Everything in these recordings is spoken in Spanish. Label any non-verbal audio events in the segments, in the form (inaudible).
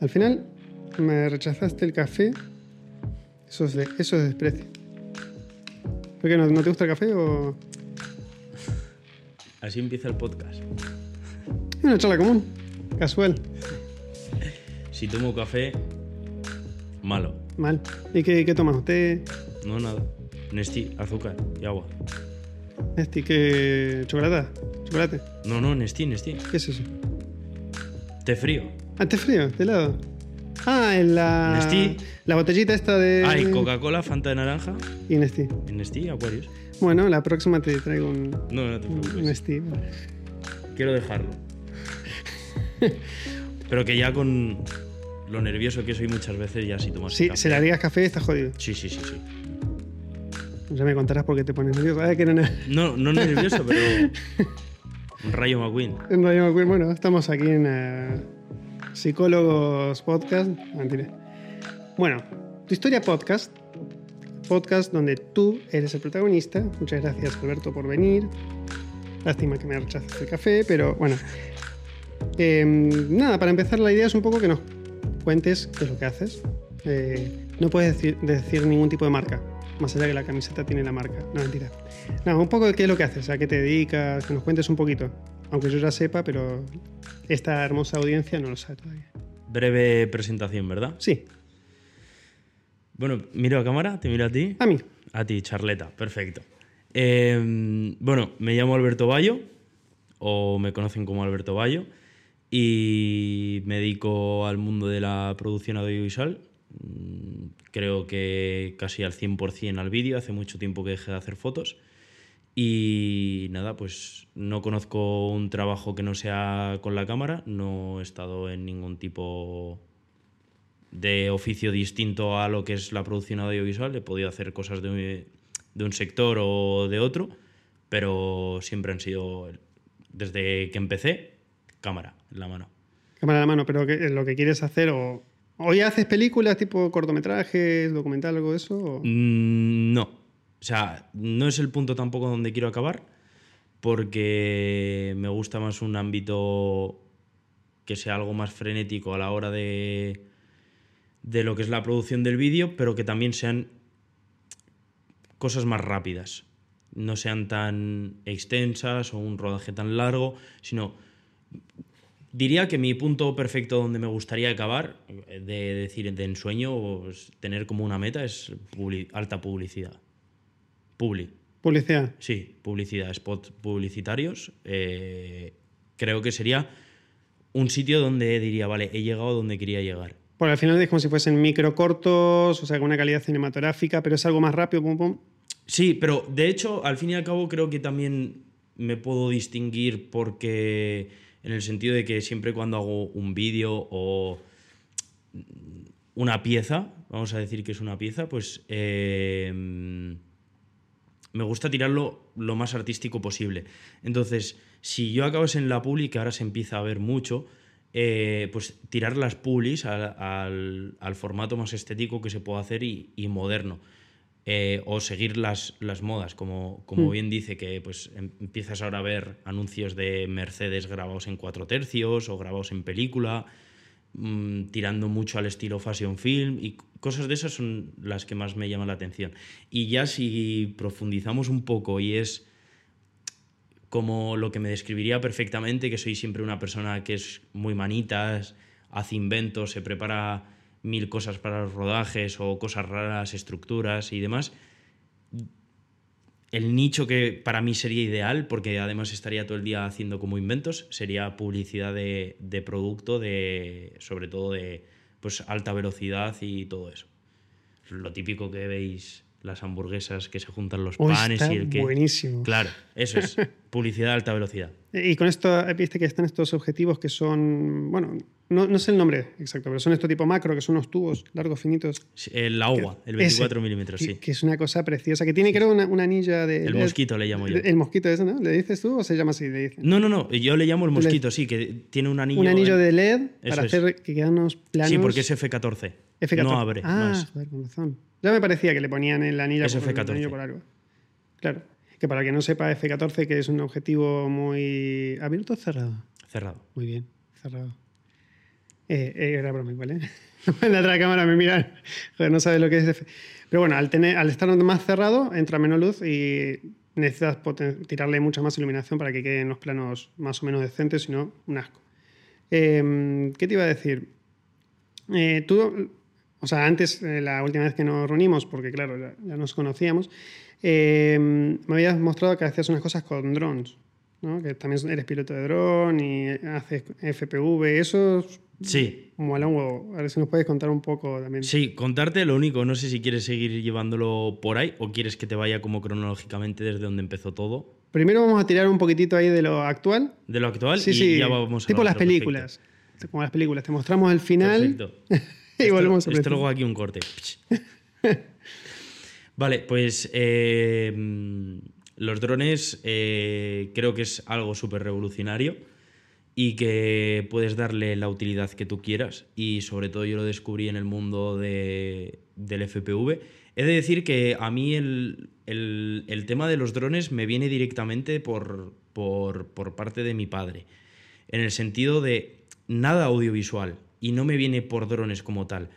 Al final me rechazaste el café. Eso es, de, eso es desprecio. ¿Por qué no, no te gusta el café o...? Así empieza el podcast. Una charla común, casual, Si tomo café, malo. mal. ¿Y qué, qué tomas? ¿Té? No nada. Nestí, azúcar y agua. Este, ¿qué? ¿Chocolate? ¿Chocolate? No, no, Nestí, Nestí. ¿Qué es eso? Té frío. Ah, té frío, de helado. Ah, en la... Nestí. La botellita esta de... Ah, y Coca-Cola, Fanta de naranja. Y Nestí. En Nestí, Aquarius. Bueno, la próxima te traigo un, No, no te un preocupes. Nestí. Quiero dejarlo. Pero que ya con lo nervioso que soy muchas veces, ya si tomas Sí, café. si le harías café, estás jodido. Sí, sí, sí, sí. Ya me contarás por qué te pones nervioso. Ah, que no, no. No, no nervioso, pero. (laughs) Un rayo McQueen. En Radio McQueen, bueno, estamos aquí en eh, Psicólogos Podcast. Mentira. Bueno, tu historia podcast. Podcast donde tú eres el protagonista. Muchas gracias, Alberto, por venir. Lástima que me rechazaste el café, pero bueno. Eh, nada, para empezar, la idea es un poco que nos cuentes qué es lo que haces. Eh, no puedes decir, decir ningún tipo de marca, más allá que la camiseta tiene la marca. No, mentira. Nada, un poco de qué es lo que haces, a qué te dedicas, que nos cuentes un poquito. Aunque yo ya sepa, pero esta hermosa audiencia no lo sabe todavía. Breve presentación, ¿verdad? Sí, Bueno, miro a cámara, te miro a ti. a mí. A ti, Charleta, perfecto. Eh, bueno, me llamo Alberto Bayo, o me conocen como Alberto Bayo, y me dedico al mundo de la producción audiovisual. Mm, Creo que casi al 100% al vídeo, hace mucho tiempo que dejé de hacer fotos. Y nada, pues no conozco un trabajo que no sea con la cámara, no he estado en ningún tipo de oficio distinto a lo que es la producción audiovisual. He podido hacer cosas de, un- de un sector o de otro, pero siempre han sido, desde que empecé, cámara en la mano. Cámara en la mano, pero ¿qué- lo que quieres hacer o... ¿O ya haces películas tipo cortometrajes, documental, algo de eso? o- Mm, No. O sea, no es el punto tampoco donde quiero acabar, porque me gusta más un ámbito que sea algo más frenético a la hora de, de lo que es la producción del vídeo, pero que también sean cosas más rápidas. No sean tan extensas o un rodaje tan largo, sino Diría que mi punto perfecto donde me gustaría acabar, eh, de decir de ensueño, pues, tener como una meta, es alta publicidad. Publi. Publicidad. Sí, publicidad, spots publicitarios. eh, creo que sería un sitio donde diría, vale, he llegado donde quería llegar. Porque al final es como si fuesen micro cortos, o sea, con una calidad cinematográfica, pero es algo más rápido, pum, pum. Sí, pero de hecho, al fin y al cabo, creo que también me puedo distinguir porque, en el sentido de que siempre cuando hago un vídeo o una pieza, vamos a decir que es una pieza, pues eh, me gusta tirarlo lo más artístico posible. Entonces, si yo acabas en la publi, que ahora se empieza a ver mucho, eh, pues tirar las publis al, al- al formato más estético que se puede hacer y, y moderno. Eh, o seguir las, las modas, como, como Mm. bien dice, que pues em- empiezas ahora a ver anuncios de Mercedes grabados en cuatro tercios o grabados en película, mm, tirando mucho al estilo fashion film y cosas de esas son las que más me llaman la atención. Y ya si profundizamos un poco y es como lo que me describiría perfectamente, que soy siempre una persona que es muy manitas, hace inventos, se prepara mil cosas para los rodajes o cosas raras, estructuras y demás. El nicho que para mí sería ideal, porque además estaría todo el día haciendo como inventos, sería publicidad de, de producto, de, sobre todo de pues, alta velocidad y todo eso. Lo típico que veis las hamburguesas que se juntan los Oh, panes está y el que... buenísimo. Claro, eso es (laughs) publicidad de alta velocidad. Y con esto, viste que están estos objetivos que son, bueno, no, no sé el nombre exacto, pero son estos tipo macro, que son unos tubos largos, finitos. El agua, el Ese, 24 milímetros, que, sí. que es una cosa preciosa, que tiene creo una, una anilla de... El LED. mosquito le llamo yo. El mosquito ese, ¿no? ¿Le dices tú o se llama así? Le? No, no, no, yo le llamo el mosquito, sí, que tiene un anillo. un anillo de LED para es. hacer que quedan unos planos... Sí, porque es F14. F14. No abre. Ah, es. joder, con razón. Ya me parecía que le ponían el anillo, Es por, el F14. anillo por algo. Claro. Que para que no sepa, F14, que es un objetivo muy... ¿Abierto o cerrado? Cerrado. Muy bien, cerrado. Eh, eh, era broma igual, ¿eh? en (laughs) la otra cámara me miran, joder, no sabes lo que es. F. Pero bueno, al, tener, al estar más cerrado, entra menos luz y necesitas tirarle mucha más iluminación para que queden los planos más o menos decentes, si no, un asco. Em, ¿Qué te iba a decir? Eh, tú, o sea, antes, eh, la última vez que nos reunimos, porque claro, ya, nos conocíamos, em, me habías mostrado que hacías unas cosas con drones, ¿no? Que también eres piloto de dron y haces FPV, eso Sí. Mola un A ver si nos puedes contar un poco también. Sí, contarte lo único. No sé si quieres seguir llevándolo por ahí o quieres que te vaya como cronológicamente desde donde empezó todo. Primero vamos a tirar un poquitito ahí de lo actual. De lo actual sí, y sí. ya vamos a Tipo las películas. Como las películas. Te mostramos el final. Perfecto. (laughs) y esto, volvemos a Esto luego aquí un corte. (laughs) vale, pues eh, los drones eh, creo que es algo súper revolucionario y que puedes darle la utilidad que tú quieras. Y sobre todo yo lo descubrí en el mundo de, del FPV. He de decir que a mí el, el, el tema de los drones me viene directamente por, por, por, parte de mi padre. En el sentido de nada audiovisual. Y no me viene por drones como tal.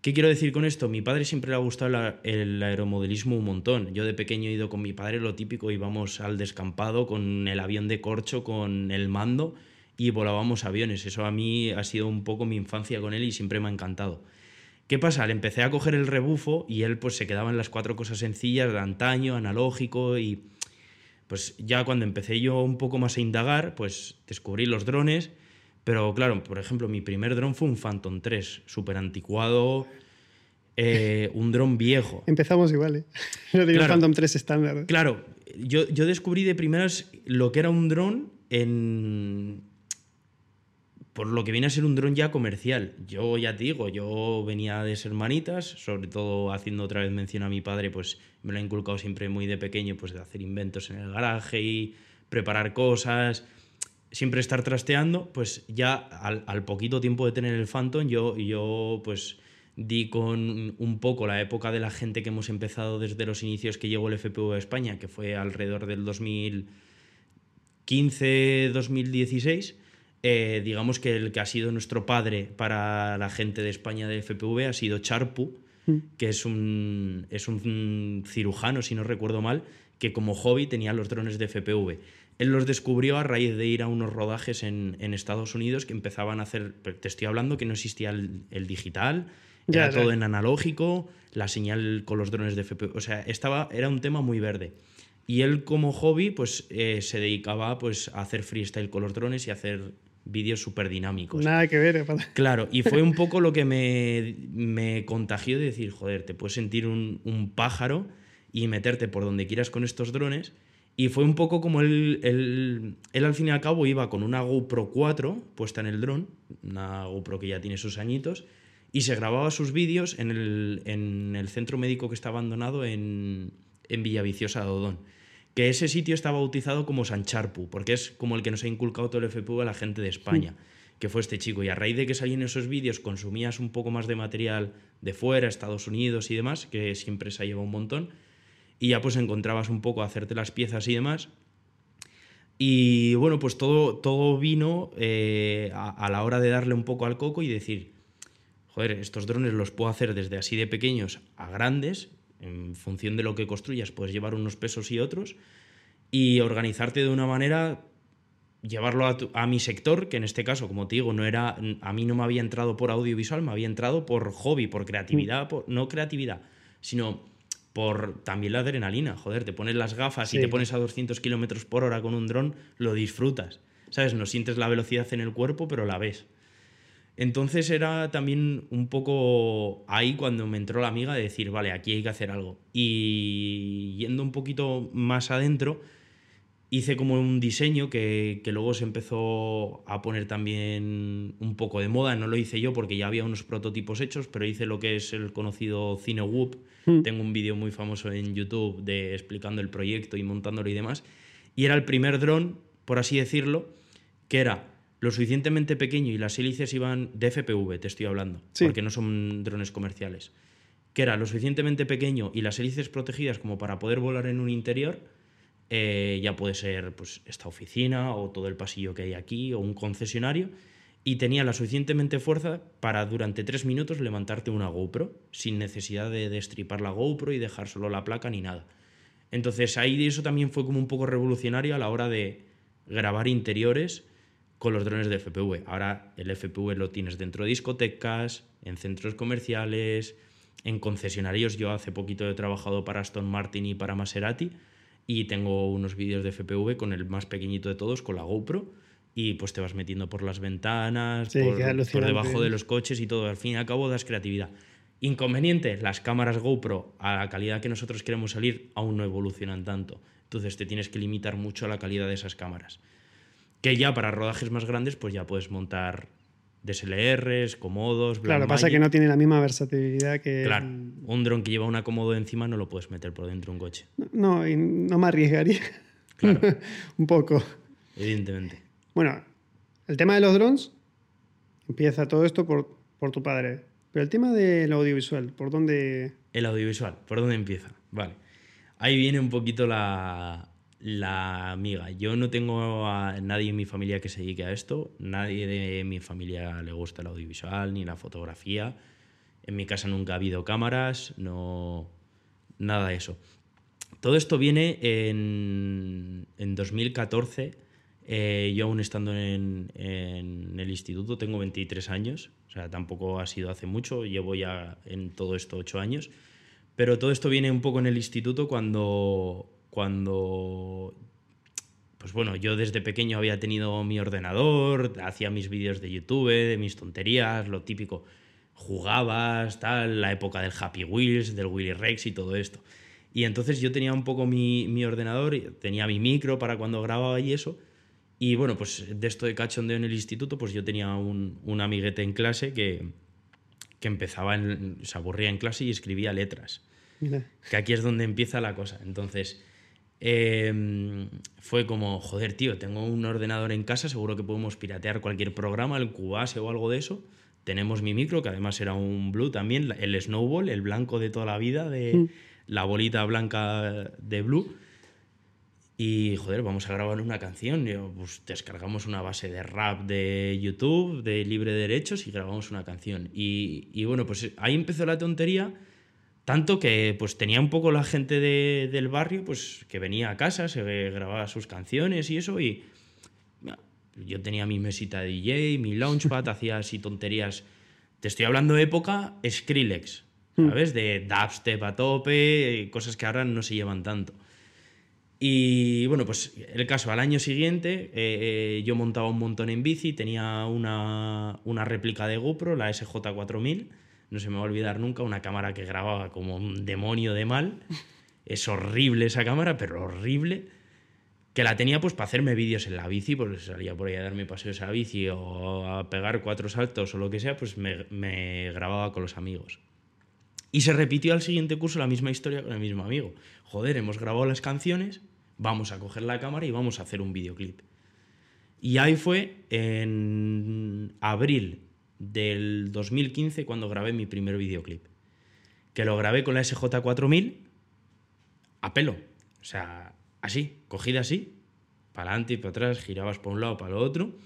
¿Qué quiero decir con esto? Mi padre siempre le ha gustado el aeromodelismo un montón. Yo de pequeño he ido con mi padre, lo típico, íbamos al descampado con el avión de corcho, con el mando y volábamos aviones. Eso a mí ha sido un poco mi infancia con él y siempre me ha encantado. ¿Qué pasa? Le empecé a coger el rebufo y él pues se quedaba en las cuatro cosas sencillas de antaño, analógico y pues ya cuando empecé yo un poco más a indagar, pues descubrí los drones, pero claro, por ejemplo, mi primer dron fue un Phantom 3, súper anticuado, eh, (laughs) un dron viejo. Empezamos igual, ¿eh? (laughs) Yo tenía Claro. Phantom 3 estándar. Claro, yo, yo descubrí de primeras lo que era un dron en... Por lo que viene a ser un dron ya comercial. Yo ya te digo, yo venía de ser manitas, sobre todo haciendo otra vez mención a mi padre, pues me lo ha inculcado siempre muy de pequeño, pues de hacer inventos en el garaje y preparar cosas, siempre estar trasteando, pues ya al, al poquito tiempo de tener el Phantom, yo, yo pues di con un poco la época de la gente que hemos empezado desde los inicios que llegó el FPV a España, que fue alrededor del 2015-2016. Eh, digamos que el que ha sido nuestro padre para la gente de España de FPV ha sido Charpu, que es un, es un cirujano, si no recuerdo mal, que como hobby tenía los drones de FPV. Él los descubrió a raíz de ir a unos rodajes en, en Estados Unidos que empezaban a hacer, te estoy hablando que no existía el, el digital, Ya, era ya. todo en analógico, la señal con los drones de FPV, o sea, estaba, era un tema muy verde. Y él como hobby pues eh, se dedicaba pues a hacer freestyle con los drones y a hacer vídeos súper dinámicos. Nada que ver. ¿eh? Claro, y fue un (laughs) poco lo que me, me contagió de decir, joder, te puedes sentir un, un pájaro y meterte por donde quieras con estos drones. Y fue un poco como él, él, él al fin y al cabo iba con una GoPro 4 puesta en el dron, una GoPro que ya tiene sus añitos, y se grababa sus vídeos en el, en el centro médico que está abandonado en, en Villaviciosa de Odón. Que ese sitio está bautizado como San Charpu, porque es como el que nos ha inculcado todo el FPV a la gente de España, que fue este chico. Y a raíz de que salían esos vídeos, consumías un poco más de material de fuera, Estados Unidos y demás, que siempre se ha llevado un montón, y ya pues encontrabas un poco a hacerte las piezas y demás. Y bueno, pues todo, todo vino eh, a, a la hora de darle un poco al coco y decir, joder, estos drones los puedo hacer desde así de pequeños a grandes, en función de lo que construyas, puedes llevar unos pesos y otros, y organizarte de una manera, llevarlo a, tu- a mi sector, que en este caso, como te digo, no era, a mí no me había entrado por audiovisual, me había entrado por hobby, por creatividad, por- no creatividad, sino por también la adrenalina. Joder, te pones las gafas y te pones a 200 kilómetros por hora con un dron, lo disfrutas. ¿Sabes? No sientes la velocidad en el cuerpo, pero la ves. Entonces era también un poco ahí cuando me entró la amiga de decir, vale, aquí hay que hacer algo. Y yendo un poquito más adentro, hice como un diseño que, que luego se empezó a poner también un poco de moda. No lo hice yo porque ya había unos prototipos hechos, pero hice lo que es el conocido Cine Whoop. Tengo un vídeo muy famoso en YouTube de explicando el proyecto y montándolo y demás. Y era el primer dron, por así decirlo, que era lo suficientemente pequeño y las hélices iban de FPV, te estoy hablando, Sí. porque no son drones comerciales. Que era lo suficientemente pequeño y las hélices protegidas como para poder volar en un interior, eh, ya puede ser pues, esta oficina o todo el pasillo que hay aquí o un concesionario, y tenía la suficientemente fuerza para durante tres minutos levantarte una GoPro sin necesidad de destripar la GoPro y dejar solo la placa ni nada. Entonces ahí eso también fue como un poco revolucionario a la hora de grabar interiores con los drones de FPV. Ahora el FPV lo tienes dentro de discotecas, en centros comerciales, en concesionarios. Yo hace poquito he trabajado para Aston Martin y para Maserati y tengo unos vídeos de FPV con el más pequeñito de todos, con la GoPro y pues te vas metiendo por las ventanas, por, por, debajo de los coches y todo. Al fin y al cabo das creatividad. Inconveniente, las cámaras GoPro a la calidad que nosotros queremos salir aún no evolucionan tanto. Entonces te tienes que limitar mucho a la calidad de esas cámaras. Que ya para rodajes más grandes pues ya puedes montar DSLRs, comodos. Claro, pasa que no tiene la misma versatilidad que. Claro, un dron que lleva una comodo encima no lo puedes meter por dentro de un coche. No, y no me arriesgaría. Claro. (laughs) un poco. Evidentemente. Bueno, el tema de los drones empieza todo esto por, por tu padre. Pero el tema del audiovisual, ¿por dónde...? El audiovisual, ¿por dónde empieza? Vale. Ahí viene un poquito la, la amiga. Yo no tengo a nadie en mi familia que se dedique a esto. Nadie de mi familia le gusta el audiovisual ni la fotografía. En mi casa nunca ha habido cámaras, no... Nada de eso. Todo esto viene en, en 2014 eh, yo aún estando en, el instituto, tengo 23 años, o sea, tampoco ha sido hace mucho, llevo ya en todo esto 8 años, pero todo esto viene un poco en el instituto cuando, cuando pues bueno, yo desde pequeño había tenido mi ordenador, hacía mis vídeos de YouTube, de mis tonterías, lo típico, jugabas, tal, la época del Happy Wheels, del Willy Rex y todo esto. Y entonces yo tenía un poco mi, mi ordenador, tenía mi micro para cuando grababa y eso, y bueno, pues de esto de cachondeo en el instituto, pues yo tenía un, un amiguete en clase que, que empezaba, en, se aburría en clase y escribía letras. Que aquí es donde empieza la cosa. Entonces, em, fue como, joder, tío, tengo un ordenador en casa, seguro que podemos piratear cualquier programa, el Cubase o algo de eso. Tenemos mi micro, que además era un Blue también, el Snowball, el blanco de toda la vida, de mm. la bolita blanca de Blue. Y joder, vamos a grabar una canción. Pues descargamos una base de rap de YouTube, de libre derechos, y grabamos una canción. Y, y bueno, pues ahí empezó la tontería. Tanto que pues tenía un poco la gente de, del barrio pues que venía a casa, se grababa sus canciones y eso. Y yo tenía mi mesita de DJ, mi launchpad, (laughs) hacía así tonterías. Te estoy hablando de época Skrillex, hmm. ¿sabes? De dubstep a tope, cosas que ahora no se llevan tanto. Y bueno, pues el caso, al año siguiente eh, eh, yo montaba un montón en bici, tenía una, una réplica de GoPro, la SJ4000, no se me va a olvidar nunca, una cámara que grababa como un demonio de mal. Es horrible esa cámara, pero horrible. Que la tenía pues para hacerme vídeos en la bici, pues salía por ahí a darme paseos a la bici o a pegar cuatro saltos o lo que sea, pues me, me grababa con los amigos. Y se repitió al siguiente curso la misma historia con el mismo amigo. Joder, hemos grabado las canciones, vamos a coger la cámara y vamos a hacer un videoclip. Y ahí fue en abril del 2015 cuando grabé mi primer videoclip. Que lo grabé con la SJ4000 a pelo. O sea, así, cogida así, para adelante y para atrás, girabas por un lado, para el otro,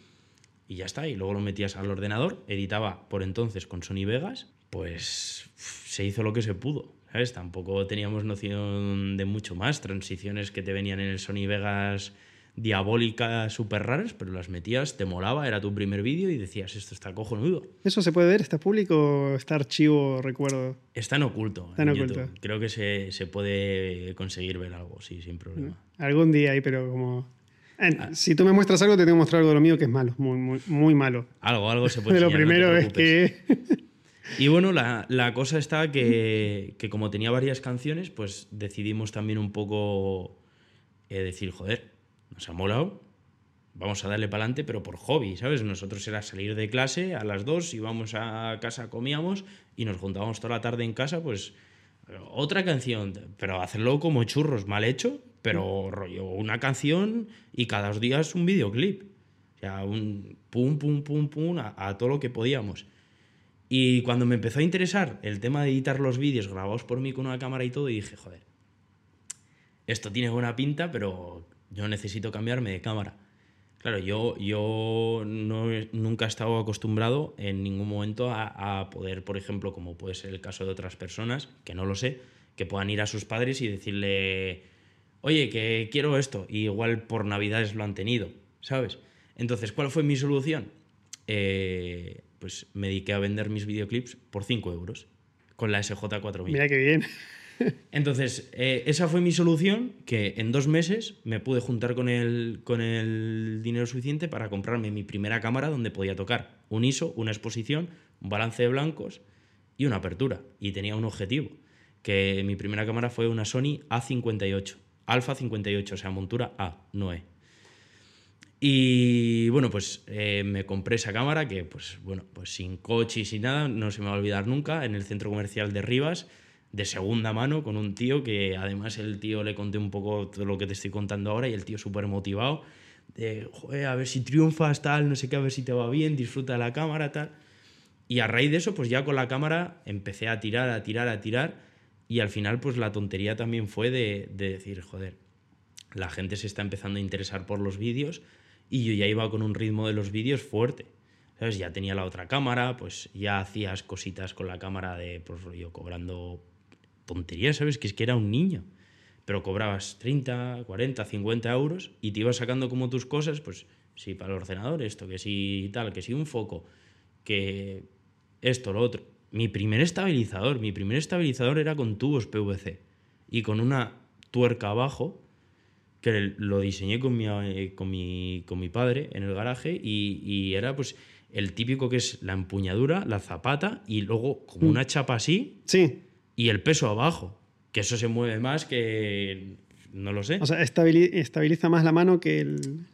y ya está. Y luego lo metías al ordenador, editaba por entonces con Sony Vegas, pues se hizo lo que se pudo. ¿Sabes? Tampoco teníamos noción de mucho más, transiciones que te venían en el Sony Vegas diabólicas súper raras, pero las metías, te molaba, era tu primer vídeo y decías, esto está cojonudo. ¿Eso se puede ver? ¿Está público? ¿Está archivo, recuerdo? Está en oculto. Está en, oculto. Creo que se, se, puede conseguir ver algo, sí, sin problema. Algún día ahí, pero como... Ah. Si tú me muestras algo, te tengo que mostrar algo de lo mío que es malo, muy, muy, muy malo. Algo, algo se puede Lo primero es que... Y bueno, la, la cosa está que, que, como tenía varias canciones, pues decidimos también un poco eh, decir, joder, nos ha molado, vamos a darle para adelante, pero por hobby, ¿sabes? Nosotros era salir de clase a las dos, íbamos a casa, comíamos y nos juntábamos toda la tarde en casa, pues otra canción, pero hacerlo como churros, mal hecho, pero rollo, una canción y cada dos días un videoclip. O sea, un pum, pum, pum, pum, a todo lo que podíamos. Y cuando me empezó a interesar el tema de editar los vídeos grabados por mí con una cámara y todo, dije, joder, esto tiene buena pinta, pero yo necesito cambiarme de cámara. Claro, yo, yo no, nunca he estado acostumbrado en ningún momento a, a poder, por ejemplo, como puede ser el caso de otras personas, que no lo sé, que puedan ir a sus padres y decirle, oye, que quiero esto, y igual por Navidades lo han tenido, ¿sabes? Entonces, ¿cuál fue mi solución? Eh, pues me dediqué a vender mis videoclips por 5 euros, con la SJ4000. Mira qué bien. (laughs) Entonces, eh, esa fue mi solución, que en dos meses me pude juntar con el, con el dinero suficiente para comprarme mi primera cámara donde podía tocar un ISO, una exposición, un balance de blancos y una apertura. Y tenía un objetivo, que mi primera cámara fue una Sony A58, Alpha 58, o sea, montura A, no E. Y bueno, pues eh, me compré esa cámara que, pues bueno, pues sin coche y sin nada, no se me va a olvidar nunca, en el centro comercial de Rivas, de segunda mano, con un tío que además el tío le conté un poco todo lo que te estoy contando ahora y el tío súper motivado, de, joder, a ver si triunfas, tal, no sé qué, a ver si te va bien, disfruta de la cámara, tal. Y a raíz de eso, pues ya con la cámara empecé a tirar, a tirar, a tirar. Y al final, pues la tontería también fue de, de decir, joder, la gente se está empezando a interesar por los vídeos y yo ya iba con un ritmo de los vídeos fuerte. ¿Sabes? Ya tenía la otra cámara, pues ya hacías cositas con la cámara de, pues yo cobrando tonterías, ¿sabes? Que es que era un niño. Pero cobrabas 30, 40, 50 euros y te ibas sacando como tus cosas, pues sí, para el ordenador esto, que sí tal, que sí un foco, que esto, lo otro. Mi primer estabilizador, mi primer estabilizador era con tubos PVC y con una tuerca abajo que lo diseñé con mi, eh, con mi, con mi padre en el garaje y, y era pues el típico que es la empuñadura, la zapata y luego como una chapa así Sí. y el peso abajo, que eso se mueve más que no lo sé. O sea, estabili- estabiliza más la mano que el.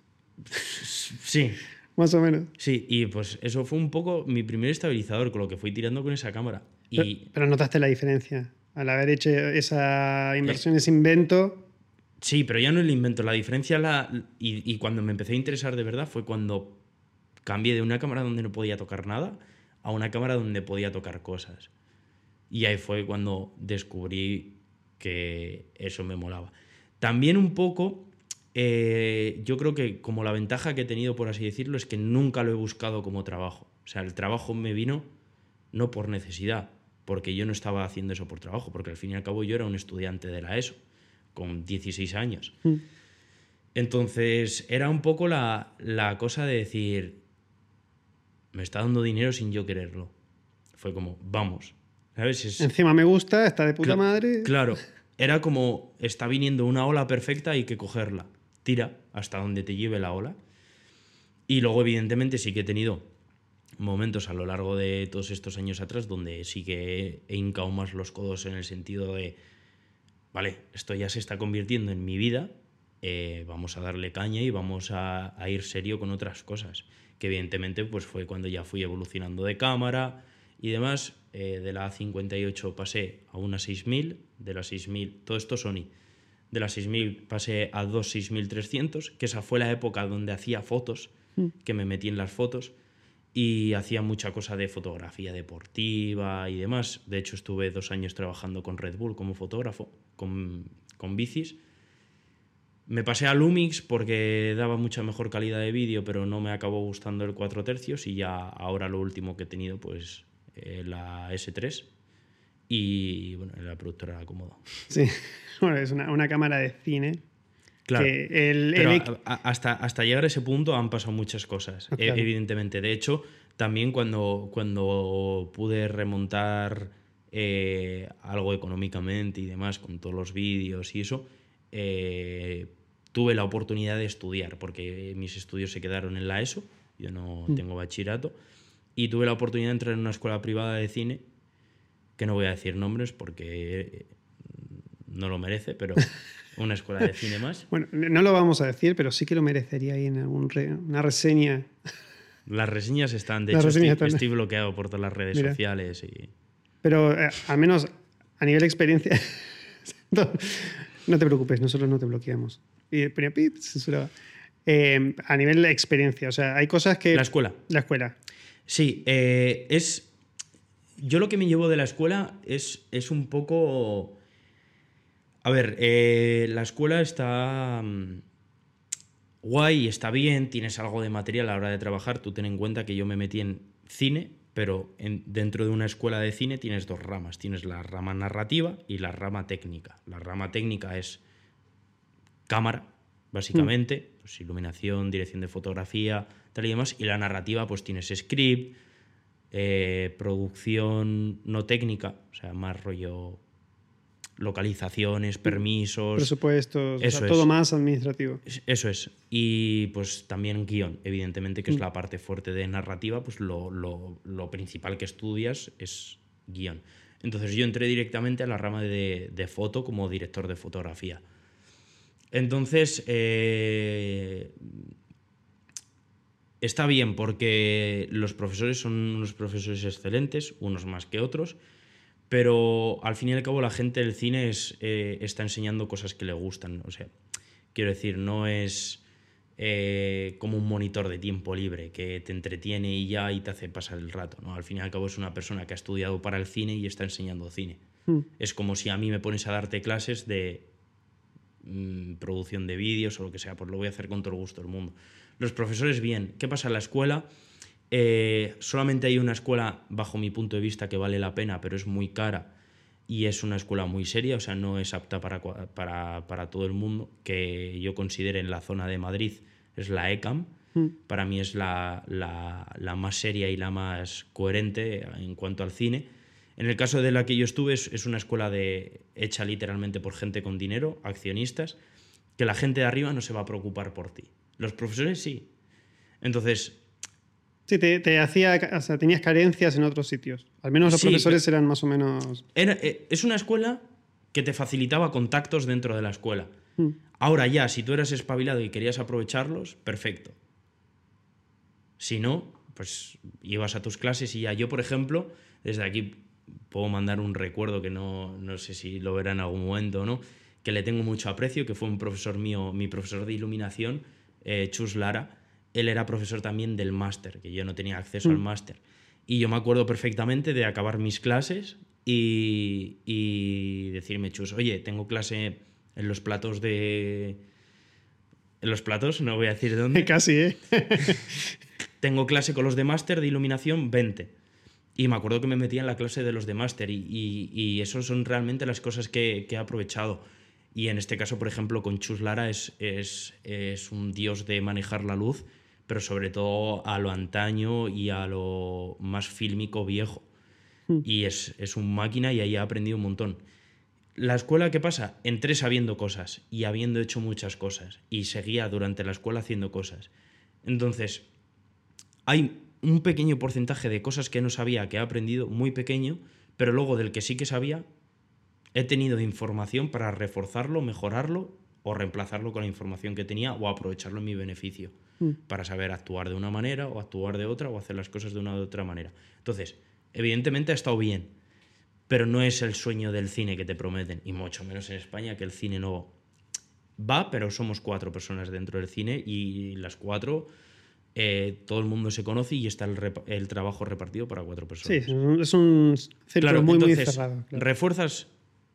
sí, Más o menos. sí, y pues eso fue un poco mi primer estabilizador con lo que fui tirando con esa cámara. Pero, Y pero notaste la diferencia. Al haber hecho esa inversión, ese invento. Sí, pero ya no el invento, la diferencia la, y, y cuando me empecé a interesar de verdad fue cuando cambié de una cámara donde no podía tocar nada a una cámara donde podía tocar cosas. Y ahí fue cuando descubrí que eso me molaba. También un poco, eh, yo creo que como la ventaja que he tenido, por así decirlo, es que nunca lo he buscado como trabajo. O sea, el trabajo me vino no por necesidad, porque yo no estaba haciendo eso por trabajo, porque al fin y al cabo yo era un estudiante de la ESO, con 16 años. Mm. Entonces era un poco la, la cosa de decir, me está dando dinero sin yo quererlo. Fue como, vamos. ¿Sabes? Es- Encima me gusta, está de puta Cla- madre. Claro, (laughs) era como está viniendo una ola perfecta, hay que cogerla. Tira hasta donde te lleve la ola. Y luego, evidentemente, sí que he tenido momentos a lo largo de todos estos años atrás donde sí que he hincado más los codos en el sentido de, vale, esto ya se está convirtiendo en mi vida, eh, vamos a darle caña y vamos a, a ir serio con otras cosas. Que evidentemente pues fue cuando ya fui evolucionando de cámara y demás. eh, de la A58 pasé a una 6000, de la 6000, todo esto Sony. De la 6000 pasé a dos 6300, que esa fue la época donde hacía fotos, que me metí en las fotos y hacía mucha cosa de fotografía deportiva y demás. De hecho, estuve dos años trabajando con Red Bull como fotógrafo, con, con bicis. Me pasé a Lumix porque daba mucha mejor calidad de vídeo, pero no me acabó gustando el 4 tercios y ya ahora lo último que he tenido, pues eh, la S3 y bueno, la productora era cómodo. Sí. (laughs) Bueno, es una cámara de cine. Claro. Que el, Pero el- hasta, hasta llegar a ese punto han pasado muchas cosas, e- claro. evidentemente. De hecho, también cuando, cuando pude remontar eh, algo económicamente y demás, con todos los vídeos y eso, eh, tuve la oportunidad de estudiar, porque mis estudios se quedaron en la ESO, yo no Mm. tengo bachillerato, y tuve la oportunidad de entrar en una escuela privada de cine, que no voy a decir nombres porque eh, no lo merece, pero (laughs) una escuela de cine más. (laughs) Bueno, no lo vamos a decir, pero sí que lo merecería ahí en algún re- una reseña. Las reseñas están, de Las hecho, estoy, están. estoy bloqueado por todas las redes Mira. sociales y... Pero eh, al menos a nivel de experiencia. (laughs) no, no te preocupes, nosotros no te bloqueamos. Y ponía pip, censuraba. Eh, a nivel de experiencia, o sea, hay cosas que. La escuela. La escuela. Sí, eh, es... Yo lo que me llevo de la escuela es, es un poco... A ver, eh, la escuela está mm, guay, está bien, tienes algo de material a la hora de trabajar. Tú ten en cuenta que yo me metí en cine, pero en- dentro de una escuela de cine tienes dos ramas. Tienes la rama narrativa y la rama técnica. La rama técnica es cámara, básicamente, pues iluminación, dirección de fotografía, tal y demás. Y la narrativa, pues tienes script, eh, producción no técnica, o sea, más rollo localizaciones, permisos. Presupuestos, o sea, Eso es. todo más administrativo. Es- Eso es. Y pues también guion, evidentemente, que es la parte fuerte de narrativa, pues lo, lo- lo principal que estudias es guion. Entonces yo entré directamente a la rama de, de foto como director de fotografía. Entonces, eh, está bien porque los profesores son unos profesores excelentes, unos más que otros, pero al fin y al cabo la gente del cine es, eh, está enseñando cosas que le gustan. O sea, quiero decir, no es eh, como un monitor de tiempo libre que te entretiene y ya y te hace pasar el rato. ¿no? Al fin y al cabo es una persona que ha estudiado para el cine y está enseñando cine. Mm. Es como si a mí me pones a darte clases de mm, producción de vídeos o lo que sea, pues lo voy a hacer con todo el gusto del mundo. Los profesores, bien. ¿Qué pasa en la escuela? Eh, solamente hay una escuela, bajo mi punto de vista, que vale la pena, pero es muy cara y es una escuela muy seria, o sea, no es apta para, para, para todo el mundo, que yo considero en la zona de Madrid es la ECAM. Mm. Para mí es la, la- la más seria y la más coherente en cuanto al cine. En el caso de la que yo estuve, es, es una escuela de, hecha literalmente por gente con dinero, accionistas, que la gente de arriba no se va a preocupar por ti. Los profesores sí. Entonces, Sí, te, te hacía, o sea, tenías carencias en otros sitios. Al menos los Sí, profesores eran más o menos. Era- eh, es una escuela que te facilitaba contactos dentro de la escuela. Mm. Ahora ya, si tú eras espabilado y querías aprovecharlos, perfecto. Si no, pues ibas a tus clases y ya. Yo, por ejemplo, desde aquí puedo mandar un recuerdo que no, no sé si lo verá en algún momento o no, que le tengo mucho aprecio, que fue un profesor mío, mi profesor de iluminación, eh, Chus Lara. Él era profesor también del máster, que yo no tenía acceso al máster. Y yo me acuerdo perfectamente de acabar mis clases y, y decirme, Chus, oye, tengo clase en los platos de... En los platos, no voy a decir dónde. (laughs) Casi, ¿eh? (laughs) tengo clase con los de máster de iluminación 20. Y me acuerdo que me metía en la clase de los de máster y, y, y eso son realmente las cosas que, que he aprovechado. Y en este caso, por ejemplo, con Chus Lara es, es, es un dios de manejar la luz, pero sobre todo a lo antaño y a lo más fílmico viejo. Y es, es un máquina y ahí he aprendido un montón. La escuela, ¿qué pasa? Entré sabiendo cosas y habiendo hecho muchas cosas y seguía durante la escuela haciendo cosas. Entonces, hay un pequeño porcentaje de cosas que no sabía, que he aprendido, muy pequeño, pero luego del que sí que sabía, he tenido información para reforzarlo, mejorarlo o reemplazarlo con la información que tenía o aprovecharlo en mi beneficio, para saber actuar de una manera o actuar de otra o hacer las cosas de una u otra manera. Entonces, evidentemente ha estado bien, pero no es el sueño del cine que te prometen, y mucho menos en España, que el cine no va, pero somos cuatro personas dentro del cine y las cuatro, eh, todo el mundo se conoce y está el, trabajo repartido para cuatro Sí, personas. un, es un círculo Claro, muy, muy entonces, cerrado. claro. refuerzas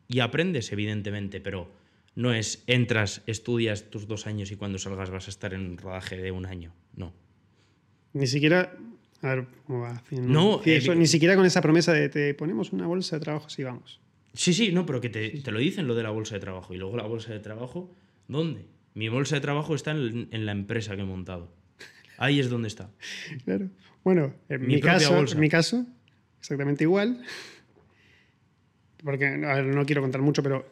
y aprendes, evidentemente, pero no es entras, estudias tus dos años y cuando salgas vas a estar en un rodaje de un año. No. Ni siquiera. A ver, ¿cómo va? No, Sí, eh, ni siquiera con esa promesa de te ponemos una bolsa de trabajo si vamos. Sí, sí, no, pero que te, te lo dicen lo de la bolsa de trabajo. Y luego la bolsa de trabajo, ¿dónde? Mi bolsa de trabajo está en, en la empresa que he montado. Ahí es donde está. (laughs) Claro. Bueno, en Mi caso, bolsa. en mi caso, exactamente igual. Porque, a ver, no quiero contar mucho, pero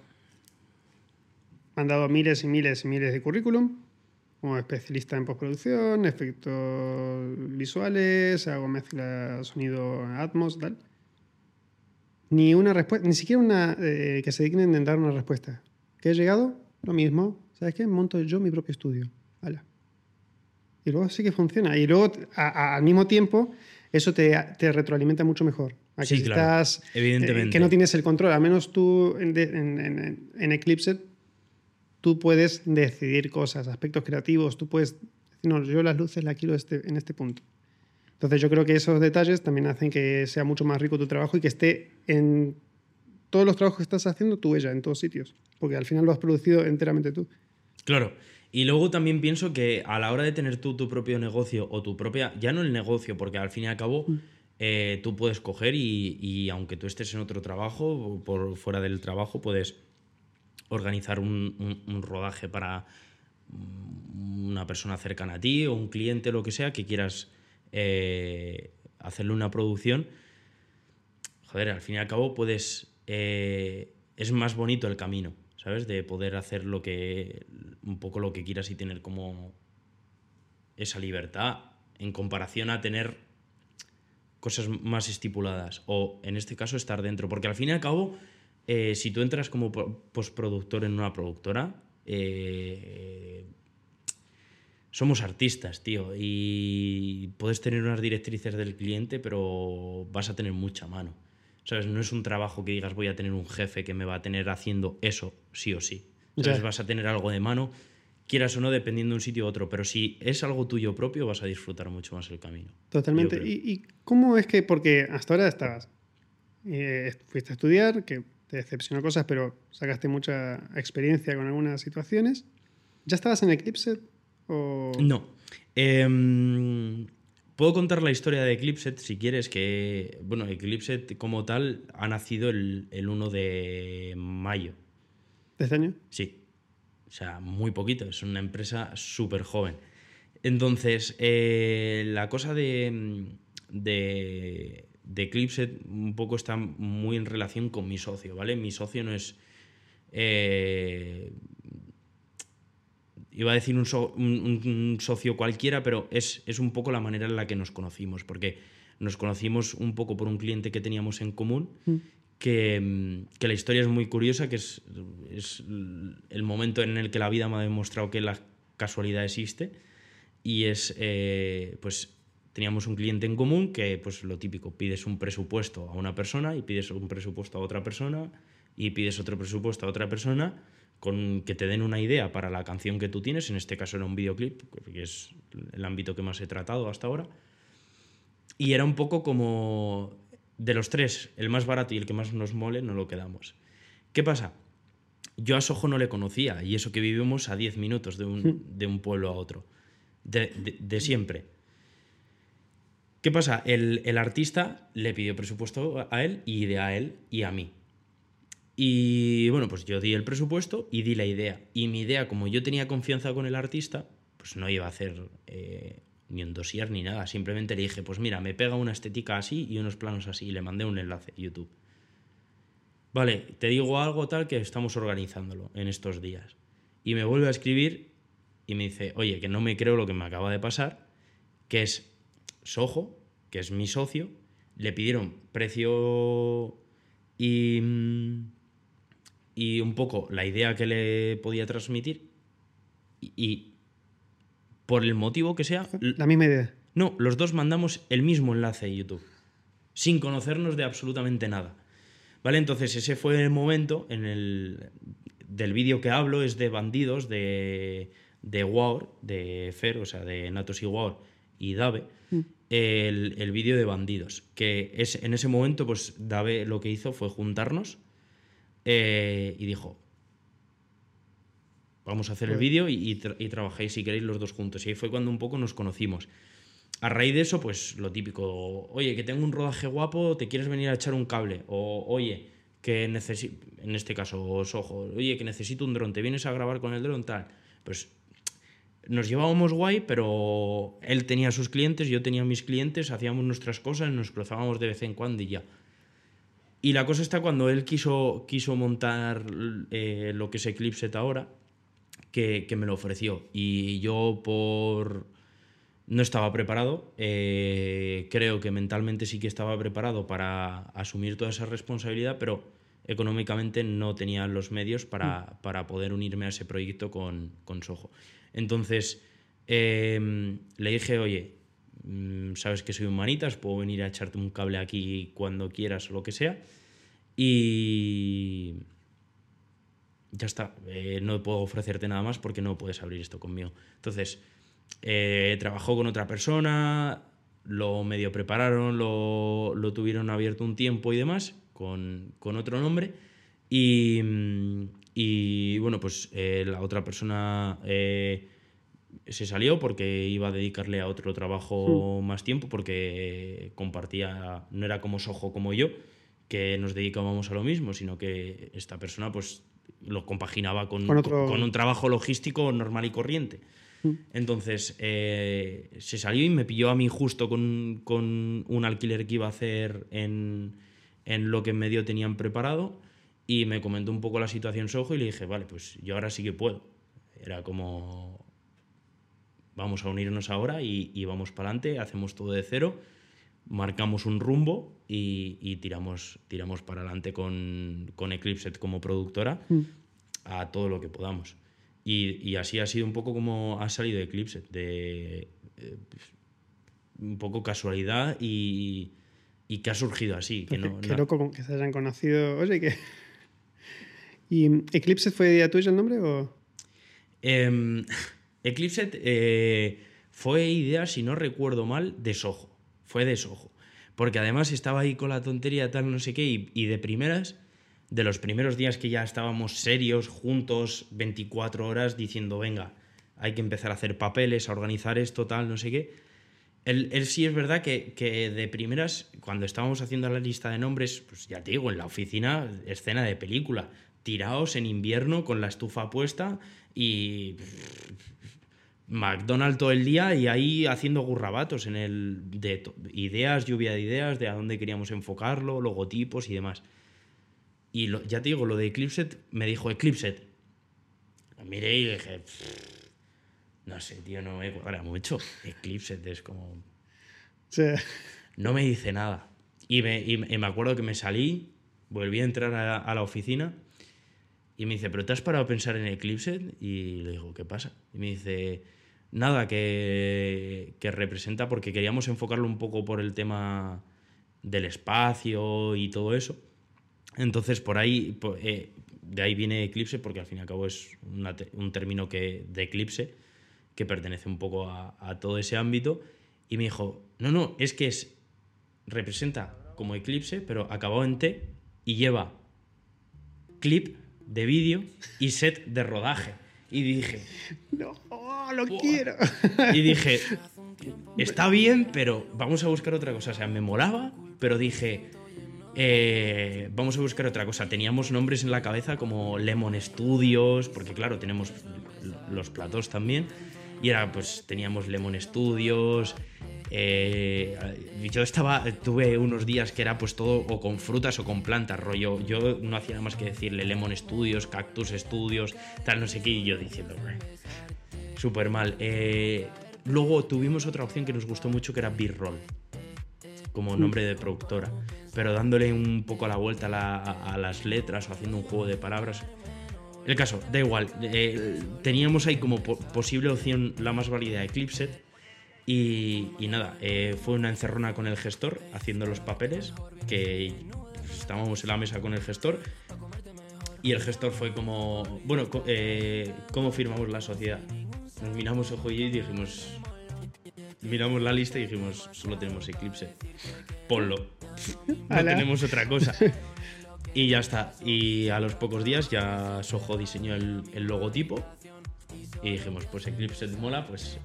me han dado miles y miles y miles de currículum como especialista en postproducción, efectos visuales, hago mezcla sonido Atmos, tal. Ni una respuesta, ni siquiera una eh, que se dignen en dar una respuesta. ¿Qué he llegado? Lo mismo. ¿Sabes qué? Monto yo mi propio estudio. Hala. Y luego sí que funciona. Y luego, a- a- al mismo tiempo, eso te, te retroalimenta mucho mejor. A que Sí, si claro. estás, eh, Evidentemente. que no tienes el control. Al menos tú en, de- en- en- en Eclipse, tú puedes decidir cosas, aspectos creativos. Tú puedes decir, no, yo las luces las quiero este, en este punto. Entonces yo creo que esos detalles también hacen que sea mucho más rico tu trabajo y que esté en todos los trabajos que estás haciendo tu huella, en todos sitios. Porque al final lo has producido enteramente tú. Claro. Y luego también pienso que a la hora de tener tú tu propio negocio o tu propia, ya no el negocio, porque al fin y al cabo Mm. eh, tú puedes coger y, y aunque tú estés en otro trabajo, o por fuera del trabajo, puedes organizar un, rodaje para una persona cercana a ti o un cliente, lo que sea, que quieras eh, hacerle una producción. Joder, al fin y al cabo puedes... eh, es más bonito el camino, ¿sabes? De poder hacer lo que... un poco lo que quieras y tener como esa libertad en comparación a tener cosas más estipuladas o en este caso estar dentro porque al fin y al cabo eh, si tú entras como po- postproductor en una productora eh, somos artistas tío y puedes tener unas directrices del cliente pero vas a tener mucha mano sabes no es un trabajo que digas voy a tener un jefe que me va a tener haciendo eso sí o sí. Ya. vas a tener algo de mano quieras o no dependiendo de un sitio u otro pero si es algo tuyo propio vas a disfrutar mucho más el camino Totalmente. Yo creo. ¿Y, y cómo es que, porque hasta ahora estabas, eh, fuiste a estudiar, que te decepcionó cosas, pero sacaste mucha experiencia con algunas situaciones? ¿Ya estabas en Eclipse? O... No. Em, Puedo contar la historia de Eclipset si quieres, que, bueno, Eclipset como tal ha nacido el, el 1 de mayo. ¿De este año? Sí. O sea, muy poquito. Es una empresa súper joven. Entonces, eh, la cosa de, de, de Eclipset un poco está muy en relación con mi socio, ¿vale? Mi socio no es... eh, iba a decir un, so- un- un- un socio cualquiera, pero es, es un poco la manera en la que nos conocimos, porque nos conocimos un poco por un cliente que teníamos en común, que, mm, que la historia es muy curiosa, que es, es el momento en el que la vida me ha demostrado que la casualidad existe, y es, eh, pues, teníamos un cliente en común que, pues, lo típico, pides un presupuesto a una persona y pides un presupuesto a otra persona y pides otro presupuesto a otra persona con que te den una idea para la canción que tú tienes, en este caso era un videoclip, que es el ámbito que más he tratado hasta ahora. Y era un poco como de los tres, el más barato y el que más nos mole, no lo quedamos. ¿Qué pasa? Yo a Sojo no le conocía, y eso que vivimos a 10 minutos de un, de un pueblo a otro, de, de- de siempre. ¿Qué pasa? El, el artista le pidió presupuesto a él y de a él y a mí. Y bueno, pues yo di el presupuesto y di la idea. Y mi idea, como yo tenía confianza con el artista, pues no iba a hacer eh, ni un dossier ni nada. Simplemente le dije, pues mira, me pega una estética así y unos planos así. Y le mandé un enlace, YouTube. Vale, te digo algo tal que estamos organizándolo en estos días. Y me vuelve a escribir y me dice, oye, que no me creo lo que me acaba de pasar, que es Soho, que es mi socio, le pidieron precio y, y un poco la idea que le podía transmitir y, y por el motivo que sea, La misma idea. no, los dos mandamos el mismo enlace de YouTube, sin conocernos de absolutamente nada. ¿Vale? Entonces ese fue el momento en el del vídeo que hablo, es de bandidos de, de War, de Fer, o sea, de Natos y War y Dave, el, el vídeo de bandidos, que es, en ese momento, pues Dave lo que hizo fue juntarnos eh, y dijo, vamos a hacer el Joder. vídeo y, y tra- y trabajáis si queréis los dos juntos. Y ahí fue cuando un poco nos conocimos. A raíz de eso, pues lo típico, oye, que tengo un rodaje guapo, ¿te quieres venir a echar un cable? O, oye, que necesito, en este caso, Soho, oye, que necesito un dron, ¿te vienes a grabar con el dron? Tal. Pues nos llevábamos guay, pero él tenía sus clientes, yo tenía mis clientes, hacíamos nuestras cosas, nos cruzábamos de vez en cuando y ya. Y la cosa está cuando él quiso, quiso montar eh, lo que es Eclipse ahora, que, que me lo ofreció. Y yo por... No estaba preparado, eh, creo que mentalmente sí que estaba preparado para asumir toda esa responsabilidad, pero económicamente no tenía los medios para, para poder unirme a ese proyecto con, con Soho. Entonces eh, le dije, oye, mm, sabes que soy un manitas, puedo venir a echarte un cable aquí cuando quieras o lo que sea. Y ya está, eh, no puedo ofrecerte nada más porque no puedes abrir esto conmigo. Entonces, eh, trabajó con otra persona, lo medio prepararon, lo, lo tuvieron abierto un tiempo y demás, con, con otro nombre, Y, mm, y, bueno, pues eh, la otra persona eh, se salió porque iba a dedicarle a otro trabajo más tiempo porque compartía, no era como Sojo como yo, que nos dedicábamos a lo mismo, sino que esta persona pues lo compaginaba con, Con otro- con un trabajo logístico normal y corriente. Mm. Entonces eh, se salió y me pilló a mí justo con, con un alquiler que iba a hacer en, en lo que en medio tenían preparado y me comentó un poco la situación Sojo y le dije, vale, pues yo ahora sí que puedo. Era como, vamos a unirnos ahora y, y vamos para adelante, hacemos todo de cero, marcamos un rumbo y, y tiramos, tiramos para adelante con, con Eclipse como productora Mm. a todo lo que podamos. Y, y así ha sido un poco como ha salido Eclipse, de eh, pues, un poco casualidad y, y que ha surgido así. Que Qué- no, na- loco como que se hayan conocido. Oye, que. ¿Y Eclipse fue idea tuya el nombre o.? Em, (laughs) Eclipse eh, fue idea, si no recuerdo mal, de Soho. Fue de Soho. Porque además estaba ahí con la tontería tal, no sé qué, y, y de primeras, de los primeros días que ya estábamos serios, juntos, 24 horas, diciendo, venga, hay que empezar a hacer papeles, a organizar esto, tal, no sé qué. Él, él sí es verdad que, que de primeras, cuando estábamos haciendo la lista de nombres, pues ya te digo, en la oficina, escena de película, tiraos en invierno con la estufa puesta y McDonald's todo el día y ahí haciendo gurrabatos en el de ideas, lluvia de ideas, de a dónde queríamos enfocarlo, logotipos y demás. Y lo- ya te digo, lo de Eclipset, me dijo Eclipset. Lo miré y dije, "Pff, no sé, tío, no me cuadra mucho. Eclipset es como, no me dice nada. Y me, y me- y me acuerdo que me salí, volví a entrar a, a la oficina y me dice, ¿pero te has parado a pensar en Eclipse? Y le digo, ¿qué pasa? Y me dice, nada, que, que representa, porque queríamos enfocarlo un poco por el tema del espacio y todo eso. Entonces, por ahí, eh, de ahí viene Eclipse, porque al fin y al cabo es un término que, de eclipse que pertenece un poco a, a todo ese ámbito. Y me dijo, no, no, es que es, representa como eclipse, pero acabado en T y lleva clip de vídeo y set de rodaje. Y dije, no, oh, lo quiero. y dije, está bien, pero vamos a buscar otra cosa. O sea, me molaba, pero dije, eh, vamos a buscar otra cosa. Teníamos nombres en la cabeza como Lemon Studios, porque claro, tenemos los platos también. Y era, pues, teníamos Lemon Studios. Eh, yo estaba, tuve unos días que era pues todo o con frutas o con plantas, rollo. Yo no hacía nada más que decirle Lemon Studios, Cactus Studios, tal, no sé qué, y yo diciendo, "Bueno, Súper mal. Eh, luego tuvimos otra opción que nos gustó mucho que era B-Roll, como nombre de productora, pero dándole un poco la vuelta a, la- a- a las letras o haciendo un juego de palabras. El caso, da igual. eh, teníamos ahí como po- posible opción la más válida Eclipse. Y, y nada, eh, fue una encerrona con el gestor haciendo los papeles, que estábamos en la mesa con el gestor. Y el gestor fue como, bueno, eh, ¿cómo firmamos la sociedad? Nos miramos ojo y dijimos, miramos la lista y dijimos, solo tenemos Eclipse. Ponlo. (laughs) No tenemos otra cosa. (laughs) Y ya está. Y a los pocos días ya Soho diseñó el, el logotipo. Y dijimos, pues Eclipse mola, pues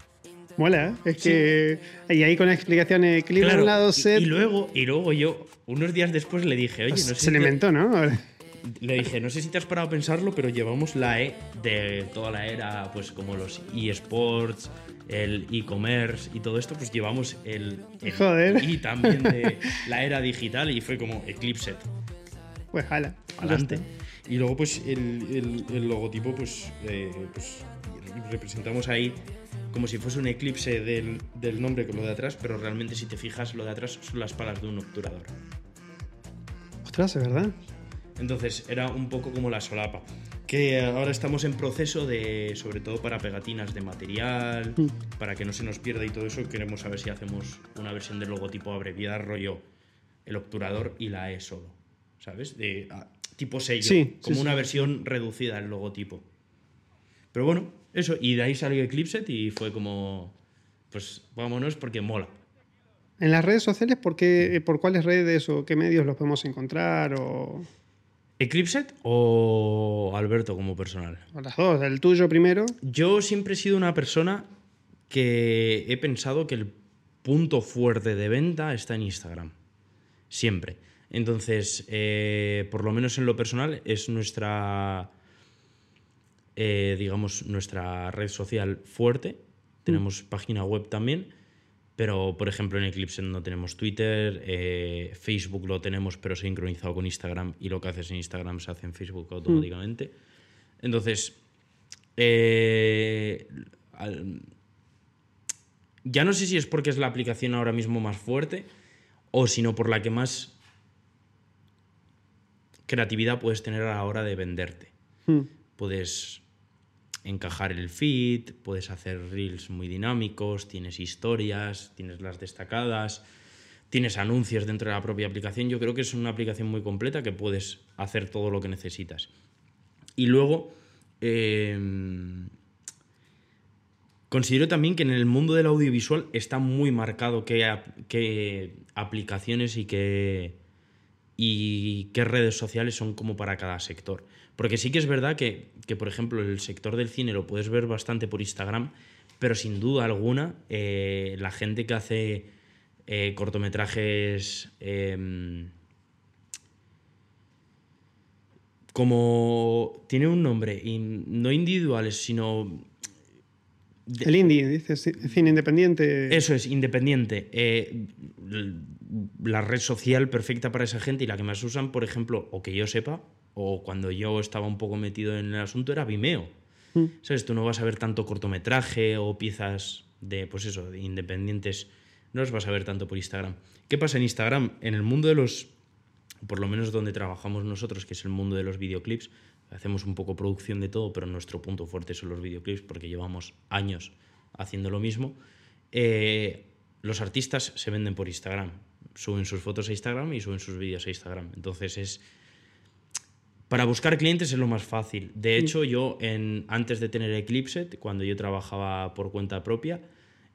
Mola, ¿eh? es que. Y ahí con explicaciones, clip a Claro, un lado, set. Y, luego, y luego yo, unos días después, le dije, oye, no sé se si le te- inventó, ¿no? le dije, no sé si te has parado a pensarlo, pero llevamos la E de toda la era, pues como los eSports, el e-commerce y todo esto, pues llevamos el, el Joder. y también de (laughs) la era digital y fue como Eclipse, Pues hala. ya adelante. Y luego pues el, el- el logotipo pues, eh, pues representamos ahí como si fuese un eclipse del, del nombre con lo de atrás, pero realmente si te fijas lo de atrás son las palas de un obturador. Ostras, es verdad. Entonces era un poco como la solapa. Que ahora estamos en proceso de, sobre todo para pegatinas de material, Mm. para que no se nos pierda y todo eso, queremos saber si hacemos una versión del logotipo abreviada, rollo el obturador y la E solo. ¿Sabes? De, ah, tipo sello, Sí, como sí, una versión reducida del logotipo. Pero bueno, eso, y de ahí salió Eclipse y fue como, pues vámonos porque mola. En las redes sociales, ¿por, qué, ¿por cuáles redes o qué medios los podemos encontrar? O... ¿Eclipset o Alberto como personal? Las dos, el tuyo primero. Yo siempre he sido una persona que he pensado que el punto fuerte de venta está en Instagram. Siempre. Entonces, eh, por lo menos en lo personal, es nuestra, eh, digamos, nuestra red social fuerte. Tenemos página web también, pero por ejemplo en Eclipse no tenemos Twitter, eh, Facebook lo tenemos pero sincronizado con Instagram y lo que haces en Instagram se hace en Facebook automáticamente. Entonces, eh, al- ya no sé si es porque es la aplicación ahora mismo más fuerte o sino por la que más creatividad puedes tener a la hora de venderte. Hmm. Puedes encajar el feed, puedes hacer reels muy dinámicos, tienes historias, tienes las destacadas, tienes anuncios dentro de la propia aplicación. Yo creo que es una aplicación muy completa que puedes hacer todo lo que necesitas. Y luego, eh, considero también que en el mundo del audiovisual está muy marcado qué, qué aplicaciones y qué, y qué redes sociales son como para cada sector. Porque sí que es verdad que, que, por ejemplo, el sector del cine lo puedes ver bastante por Instagram, pero sin duda alguna, eh, la gente que hace eh, cortometrajes em, como... Tiene un nombre, no individuales, sino de- El indie, dices, ci- cine independiente. eso es, independiente. Eh, la red social perfecta para esa gente y la que más usan, por ejemplo, o que yo sepa, o cuando yo estaba un poco metido en el asunto, era Vimeo. Mm. ¿Sabes? Tú no vas a ver tanto cortometraje o piezas de, pues eso, de independientes. No los vas a ver tanto por Instagram. ¿Qué pasa en Instagram? En el mundo de los, por lo menos donde trabajamos nosotros, que es el mundo de los videoclips, hacemos un poco producción de todo, pero nuestro punto fuerte son los videoclips porque llevamos años haciendo lo mismo. Eh, los artistas se venden por Instagram. Suben sus fotos a Instagram y suben sus vídeos a Instagram. Entonces es... Para buscar clientes es lo más fácil. De hecho, yo en, antes de tener Eclipse, cuando yo trabajaba por cuenta propia,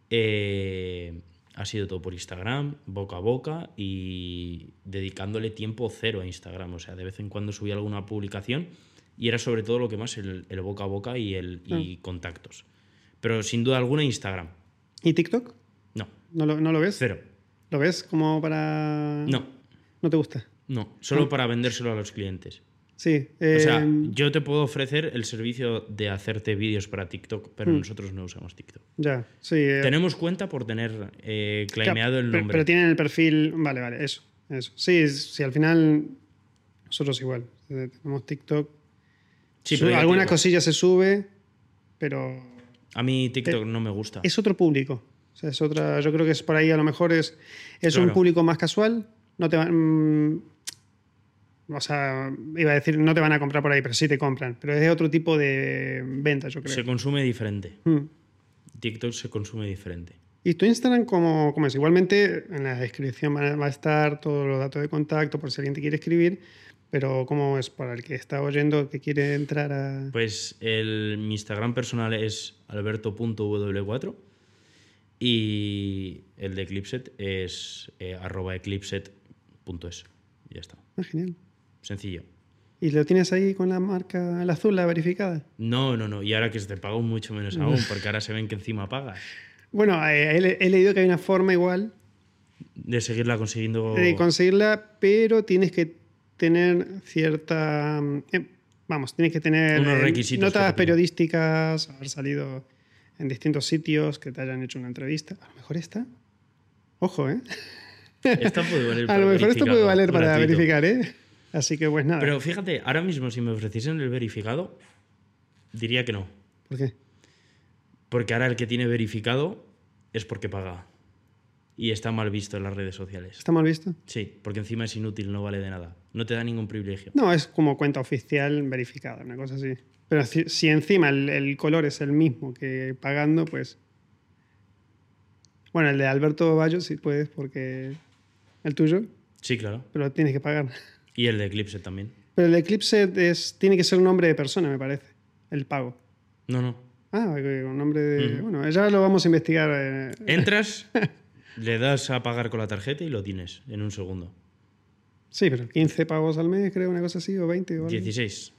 eh, ha sido todo por Instagram, boca a boca y dedicándole tiempo cero a Instagram. O sea, de vez en cuando subía alguna publicación y era sobre todo lo que más el, el boca a boca y, el, y contactos. Pero sin duda alguna Instagram. ¿Y TikTok? No, ¿No lo, no lo ves? cero. ¿Lo ves como para.? No, ¿No te gusta? no, solo para vendérselo a los clientes. Sí. O sea, eh, yo te puedo ofrecer el servicio de hacerte vídeos para TikTok, pero nosotros no usamos TikTok. ya, sí. eh, Tenemos cuenta por tener eh, claimeado el nombre. Pero, tienen el perfil. Vale, vale, eso. eso. Sí, sí, al final. Nosotros igual. eh, Tenemos TikTok. Sí, pero alguna cosilla se sube, pero A mí TikTok no me gusta. es otro público. O sea, es otra, yo creo que es por ahí a lo mejor es, es un público más casual. No te van, mm, o sea, iba a decir, no te van a comprar por ahí, pero sí te compran. Pero es de otro tipo de venta, yo creo. Se consume diferente. Mm. TikTok se consume diferente. ¿Y tu Instagram cómo, cómo es? Igualmente en la descripción va, va a estar todos los datos de contacto por si alguien te quiere escribir, pero ¿cómo es para el que está oyendo que quiere entrar a...? Pues el, mi Instagram personal es alberto.w4 y el de Eclipset es eh, arroba eclipset.es. Ya está. Ah, genial. Sencillo. ¿Y lo tienes ahí con la marca, la azul, la verificada? No, no, no. Y ahora que se te paga mucho menos aún, porque ahora se ven que encima pagas. Bueno, eh, he, le- he leído que hay una forma igual De seguirla consiguiendo. de conseguirla, pero tienes que tener cierta... eh, vamos, tienes que tener Unos requisitos notas periodísticas, haber salido en distintos sitios, que te hayan hecho una entrevista. A lo mejor esta. Ojo, ¿eh? Esta puede valer (laughs) A para lo mejor esto puede valer para gratuito. verificar, ¿eh? Así que pues nada. Pero fíjate, ahora mismo si me ofreciesen el verificado, diría que no. ¿Por qué? Porque ahora el que tiene verificado es porque paga. Y está mal visto en las redes sociales. ¿Está mal visto? Sí, porque encima es inútil, no vale de nada. No te da ningún privilegio. No, es como cuenta oficial verificada, una cosa así. Pero si, si encima el, el color es el mismo que pagando, pues... Bueno, el de Alberto Bayo sí puedes porque... El tuyo, Sí, claro. pero tienes que pagar. Y el de Eclipse también. Pero el de Eclipse es, tiene que ser un nombre de persona, me parece. El pago. No, no. Ah, un nombre de... Bueno, ya lo vamos a investigar. eh. Entras, (laughs) le das a pagar con la tarjeta y lo tienes en un segundo. Sí, pero 15 pavos al mes, creo, una cosa así, o 20 o algo. 16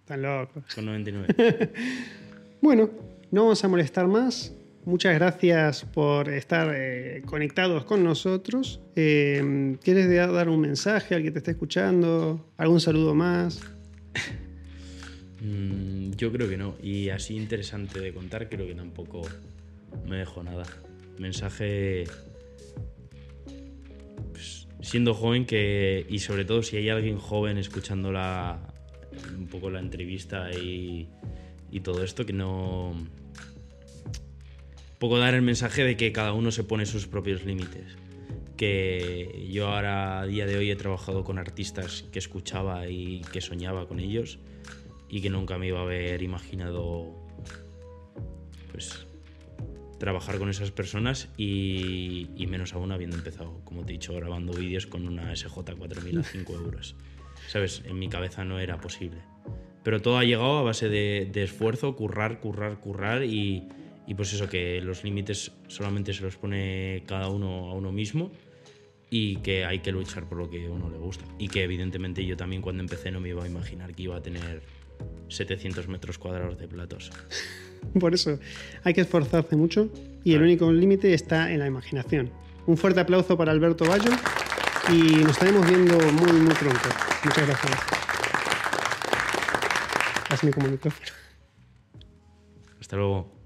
Están locos. con 99. (laughs) Bueno, no vamos a molestar más. Muchas gracias por estar eh, conectados con nosotros. Eh, ¿Quieres dar un mensaje al que te esté escuchando? ¿Algún saludo más? Mm, yo creo que no. Y así interesante de contar, creo que tampoco me dejo nada. Mensaje. pues, siendo joven que. Y sobre todo si hay alguien joven escuchando la. un poco la entrevista y. y todo esto, que no. Poco dar el mensaje de que cada uno se pone sus propios límites. Que yo ahora, a día de hoy, he trabajado con artistas que escuchaba y que soñaba con ellos y que nunca me iba a haber imaginado pues trabajar con esas personas y, menos aún habiendo empezado, como te he dicho, grabando vídeos con una SJ4000 a 5 euros. ¿Sabes? En mi cabeza no era posible. Pero todo ha llegado a base de, de esfuerzo, currar, currar, currar y, y pues eso, que los límites solamente se los pone cada uno a uno mismo y que hay que luchar por lo que a uno le gusta. Y que evidentemente yo también cuando empecé no me iba a imaginar que iba a tener 700 metros cuadrados de platos. (laughs) Por eso hay que esforzarse mucho y el único límite está en la imaginación. Un fuerte aplauso para Alberto Bayo y nos estaremos viendo muy, muy pronto. Muchas gracias. Hazme como micrófono. Hasta luego.